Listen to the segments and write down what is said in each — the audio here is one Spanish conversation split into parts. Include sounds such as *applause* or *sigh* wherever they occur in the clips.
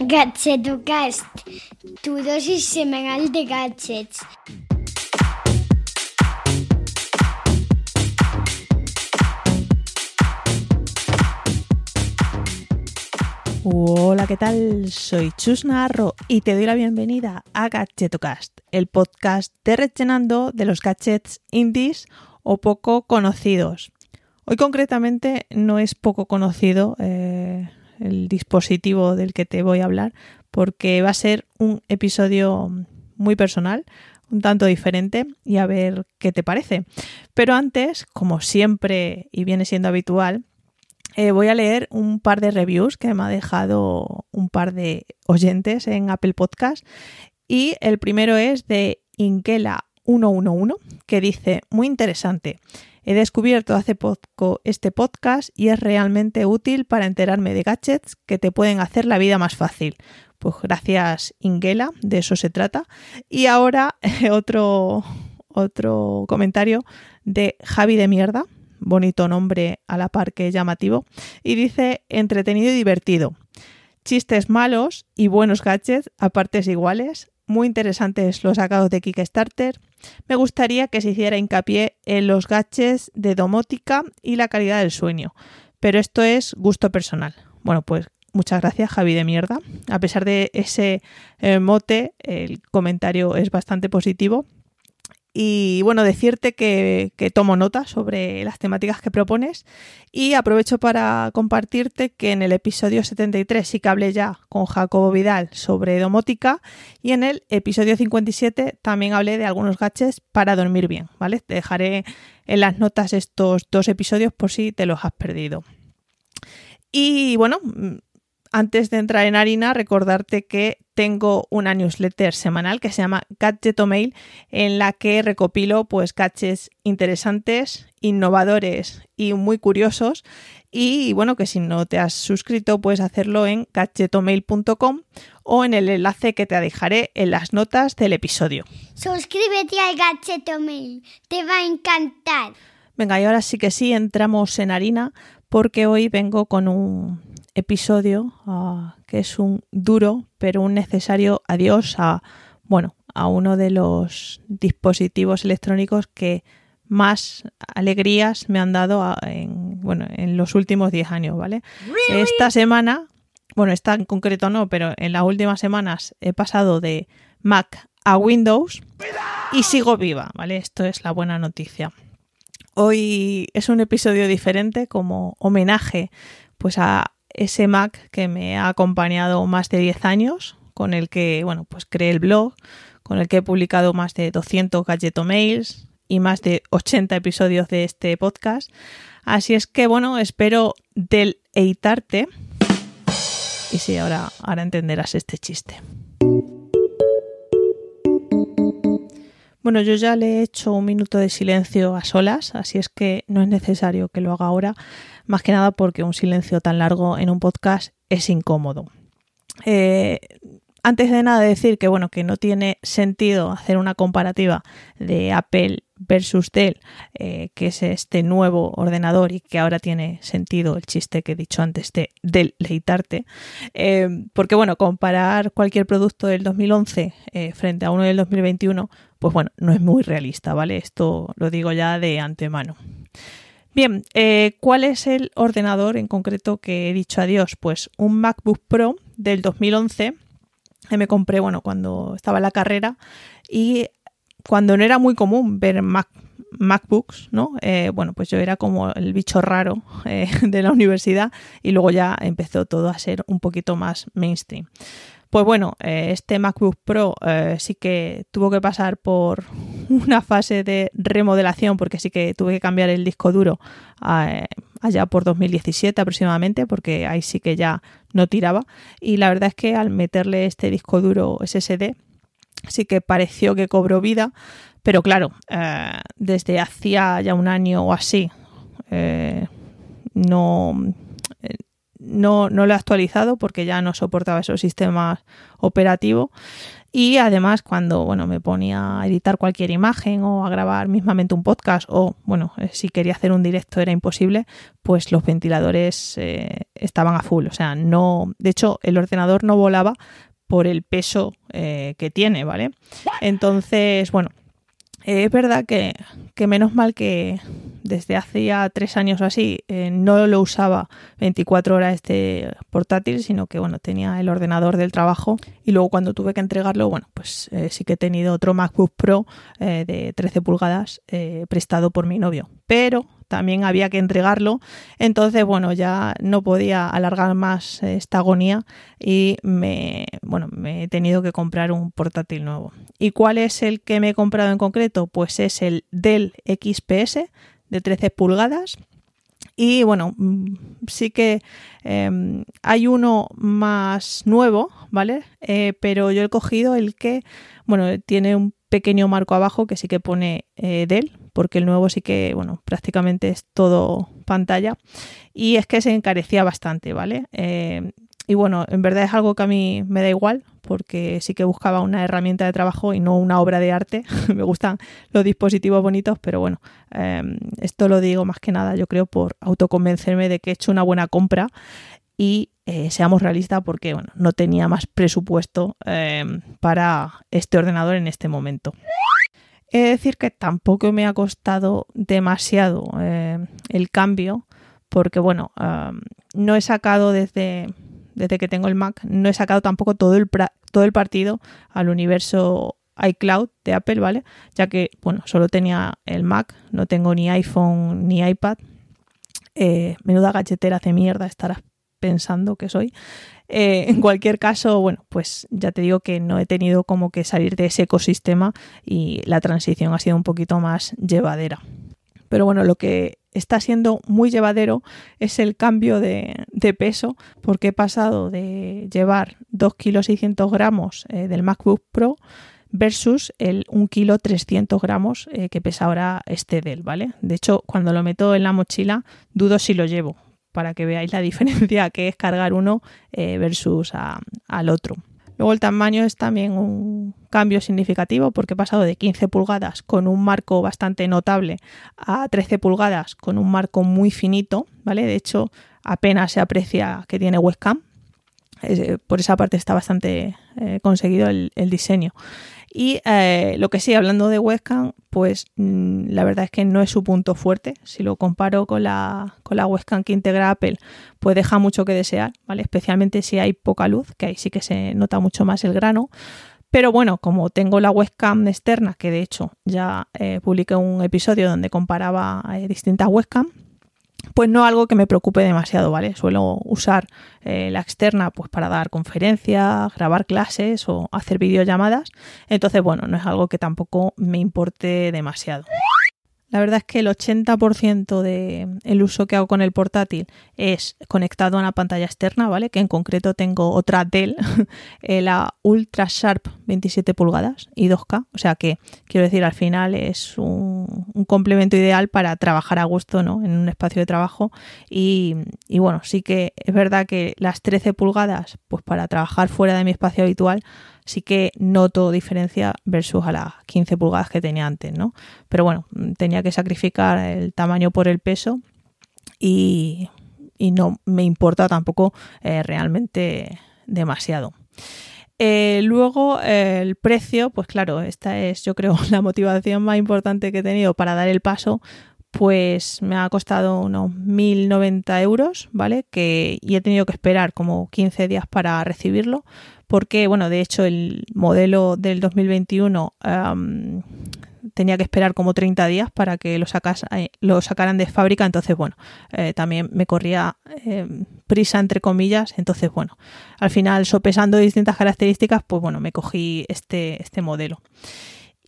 Gadgetocast, tu dosis semanal de gadgets. Hola, ¿qué tal? Soy Chus Narro y te doy la bienvenida a Gadgetocast, el podcast de rellenando de los gadgets indies o poco conocidos. Hoy concretamente no es poco conocido eh, el dispositivo del que te voy a hablar, porque va a ser un episodio muy personal, un tanto diferente y a ver qué te parece. Pero antes, como siempre y viene siendo habitual, eh, voy a leer un par de reviews que me ha dejado un par de oyentes en Apple Podcast y el primero es de Inkela 111 que dice muy interesante. He descubierto hace poco este podcast y es realmente útil para enterarme de gadgets que te pueden hacer la vida más fácil. Pues gracias Ingela, de eso se trata. Y ahora *laughs* otro, otro comentario de Javi de Mierda, bonito nombre a la par que llamativo, y dice entretenido y divertido. Chistes malos y buenos gadgets a partes iguales, muy interesantes los sacados de Kickstarter. Me gustaría que se hiciera hincapié en los gaches de domótica y la calidad del sueño, pero esto es gusto personal. Bueno, pues muchas gracias Javi de mierda. A pesar de ese eh, mote, el comentario es bastante positivo y bueno, decirte que, tomo nota sobre las temáticas que propones y aprovecho para compartirte que en el episodio 73 sí que hablé ya con Jacobo Vidal sobre domótica y en el episodio 57 también hablé de algunos gaches para dormir bien, ¿vale? Te dejaré en las notas estos dos episodios por si te los has perdido. Y bueno, antes de entrar en harina, recordarte que tengo una newsletter semanal que se llama Gadgetomail, en la que recopilo pues gadgets interesantes, innovadores y muy curiosos. Y bueno, que si no te has suscrito, puedes hacerlo en gadgetomail.com o en el enlace que te dejaré en las notas del episodio. Suscríbete al Gadgetomail, te va a encantar. Venga, y ahora sí que sí, entramos en harina porque hoy vengo con un episodio ah, que es un duro pero un necesario adiós a bueno a uno de los dispositivos electrónicos que más alegrías me han dado ah, en, bueno, en los últimos 10 años, ¿vale? Esta semana, bueno, esta en concreto no, pero en las últimas semanas he pasado de Mac a Windows y sigo viva, ¿vale? Esto es la buena noticia. Hoy es un episodio diferente como homenaje pues a ese Mac que me ha acompañado más de 10 años, con el que, bueno, pues creé el blog, con el que he publicado más de 200 mails y más de 80 episodios de este podcast. Así es que, bueno, espero deleitarte. Y sí, ahora, ahora entenderás este chiste. Bueno, yo ya le he hecho un minuto de silencio a solas, así es que no es necesario que lo haga ahora, más que nada porque un silencio tan largo en un podcast es incómodo. Eh, antes de nada decir que bueno, que no tiene sentido hacer una comparativa de Apple versus Dell, eh, que es este nuevo ordenador y que ahora tiene sentido el chiste que he dicho antes de deleitarte, eh, porque bueno, comparar cualquier producto del 2011 eh, frente a uno del 2021, pues bueno, no es muy realista, ¿vale? Esto lo digo ya de antemano. Bien, ¿cuál es el ordenador en concreto que he dicho adiós? Pues un MacBook Pro del 2011 me compré, bueno, cuando estaba en la carrera y cuando no era muy común ver MacBooks, ¿no? Eh, bueno, pues yo era como el bicho raro eh, *laughs* de la universidad y luego ya empezó todo a ser un poquito más mainstream. Pues bueno, eh, este MacBook Pro sí que tuvo que pasar por *laughs* una fase de remodelación porque sí que tuve que cambiar el disco duro allá por 2017 aproximadamente porque ahí sí que ya no tiraba y la verdad es que al meterle este disco duro SSD sí que pareció que cobró vida, pero claro, eh, desde hacía ya un año o así, eh, no, no, no lo he actualizado porque ya no soportaba esos sistemas operativos. Y además cuando bueno me ponía a editar cualquier imagen o a grabar mismamente un podcast o bueno eh, si quería hacer un directo era imposible pues los ventiladores eh, estaban a full. O sea no de hecho el ordenador no volaba por el peso eh, que tiene vale entonces bueno es verdad que, menos mal que desde hace ya tres años así eh, no lo usaba 24 horas este portátil, sino que bueno, tenía el ordenador del trabajo y luego cuando tuve que entregarlo, bueno, pues eh, sí que he tenido otro MacBook Pro eh, de 13 pulgadas prestado por mi novio. Pero también había que entregarlo. Entonces, bueno, ya no podía alargar más esta agonía y me, bueno, me he tenido que comprar un portátil nuevo. ¿Y cuál es el que me he comprado en concreto? Pues es el Dell XPS de 13 pulgadas. Y bueno, mm, sí que em, hay uno más nuevo, ¿vale? Eh, pero yo he cogido el que, bueno, tiene un pequeño marco abajo que sí que pone eh, Dell, porque el nuevo sí que, bueno, prácticamente es todo pantalla. Y es que se encarecía bastante, ¿vale? Eh, y bueno, en verdad es algo que a mí me da igual, porque sí que buscaba una herramienta de trabajo y no una obra de arte. *laughs* me gustan los dispositivos bonitos, pero bueno, em, esto lo digo más que nada, yo creo, por autoconvencerme de que he hecho una buena compra y eh, seamos realistas porque bueno, no tenía más presupuesto para este ordenador en este momento. He de decir que tampoco me ha costado demasiado eh, el cambio, porque bueno, no he sacado desde, desde que tengo el Mac, no he sacado tampoco todo el, todo el partido al universo iCloud de Apple, ¿vale? Ya que, bueno, solo tenía el Mac, no tengo ni iPhone ni iPad. Eh, menuda galletera de mierda estarás pensando que soy. Eh, en cualquier caso, bueno, pues ya te digo que no he tenido como que salir de ese ecosistema y la transición ha sido un poquito más llevadera. Pero bueno, lo que está siendo muy llevadero es el cambio de, peso, porque he pasado de llevar 2 kilos 600 gramos eh, del MacBook Pro versus el 1 kilo 300 gramos eh, que pesa ahora este del, ¿vale? De hecho, cuando lo meto en la mochila, dudo si lo llevo, para que veáis la *laughs* diferencia que es cargar uno eh, versus al otro. Luego el tamaño es también un cambio significativo porque he pasado de 15 pulgadas con un marco bastante notable a 13 pulgadas con un marco muy finito, ¿vale? De hecho, apenas se aprecia que tiene webcam. por esa parte está bastante eh, conseguido el, diseño. Y eh, lo que sí, hablando de webcam, pues mm, la verdad es que no es su punto fuerte. Si lo comparo con la, con la webcam que integra Apple, pues deja mucho que desear, ¿vale? Especialmente si hay poca luz, que ahí sí que se nota mucho más el grano. Pero bueno, como tengo la webcam externa, que de hecho ya eh, publiqué un episodio donde comparaba eh, distintas webcams, pues no algo que me preocupe demasiado, ¿vale? Suelo usar eh, la externa pues para dar conferencias, grabar clases o hacer videollamadas. Entonces, bueno, no es algo que tampoco me importe demasiado. La verdad es que el 80% del uso que hago con el portátil es conectado a una pantalla externa, ¿vale? Que en concreto tengo otra Dell, *laughs* eh, la Ultra Sharp 27 pulgadas y 2K. O sea que, quiero decir, al final es un, complemento ideal para trabajar a gusto, ¿no? En un espacio de trabajo. Y bueno, sí que es verdad que las 13 pulgadas, pues para trabajar fuera de mi espacio habitual, sí que noto diferencia versus a las 15 pulgadas que tenía antes, ¿no? Pero bueno, tenía que sacrificar el tamaño por el peso y, no me importa tampoco eh, realmente demasiado. Eh, luego el precio, pues claro, esta es yo creo *laughs* la motivación más importante que he tenido para dar el paso, pues me ha costado unos 1.090 euros, ¿vale? Que, y he tenido que esperar como 15 días para recibirlo, porque, bueno, de hecho el modelo del 2021 tenía que esperar como 30 días para que lo, eh, lo sacaran de fábrica, entonces, bueno, eh, también me corría em, prisa, entre comillas, entonces, bueno, al final, sopesando distintas características, pues bueno, me cogí este, este modelo.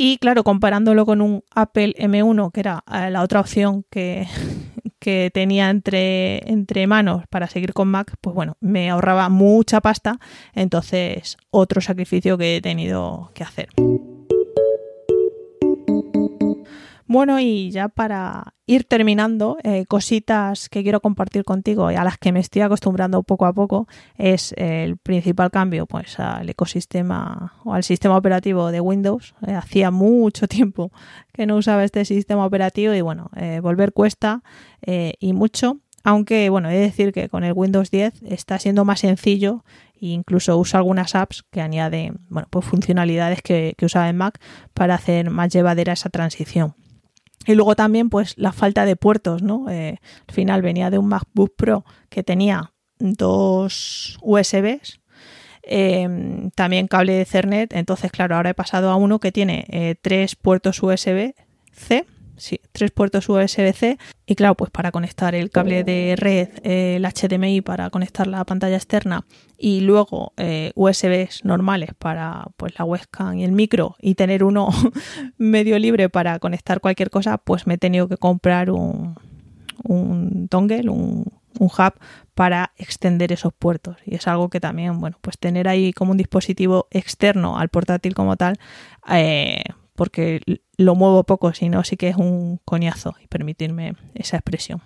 Y claro, comparándolo con un Apple M1, que era eh, la otra opción que, *laughs* que tenía entre, entre manos para seguir con Mac, pues bueno, me ahorraba mucha pasta, entonces otro sacrificio que he tenido que hacer. Bueno, y ya para ir terminando, eh, cositas que quiero compartir contigo y a las que me estoy acostumbrando poco a poco es el principal cambio pues al ecosistema o al sistema operativo de Windows. Eh, hacía mucho tiempo que no usaba este sistema operativo y bueno, eh, volver cuesta y mucho. Aunque bueno, he de decir que con el Windows 10 está siendo más sencillo e incluso uso algunas apps que añaden bueno, pues funcionalidades que, que usaba en Mac para hacer más llevadera esa transición. Y luego también, pues, la falta de puertos, ¿no? Eh, al final venía de un MacBook Pro que tenía dos USBs, em, también cable de Ethernet. Entonces, claro, ahora he pasado a uno que tiene eh, tres puertos USB-C sí, tres puertos USB-C y claro, pues para conectar el cable de red, el HDMI para conectar la pantalla externa y luego eh, USBs normales para pues la webcam y el micro y tener uno *laughs* medio libre para conectar cualquier cosa, pues me he tenido que comprar un, un dongle, un, un hub para extender esos puertos. Y es algo que también bueno pues tener ahí como un dispositivo externo al portátil como tal eh, porque lo muevo poco, sino sí que es un coñazo y permitirme esa expresión.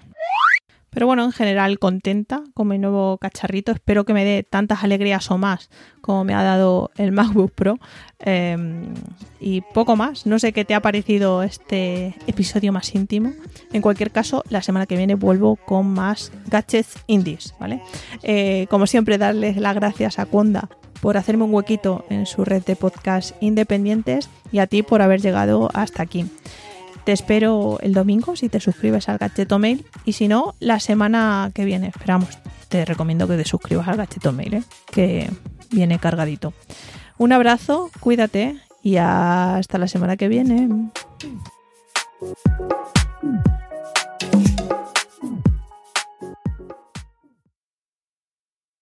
Pero bueno, en general contenta con mi nuevo cacharrito. Espero que me dé tantas alegrías o más como me ha dado el MacBook Pro. Em, y poco más. No sé qué te ha parecido este episodio más íntimo. En cualquier caso, la semana que viene vuelvo con más gadgets indies, ¿vale? Eh, como siempre, darles las gracias a Conda por hacerme un huequito en su red de podcast independientes y a ti por haber llegado hasta aquí. Te espero el domingo si te suscribes al Gacheto Mail y si no, la semana que viene. Esperamos, te recomiendo que te suscribas al Gacheto Mail, ¿eh? que viene cargadito. Un abrazo, cuídate y hasta la semana que viene.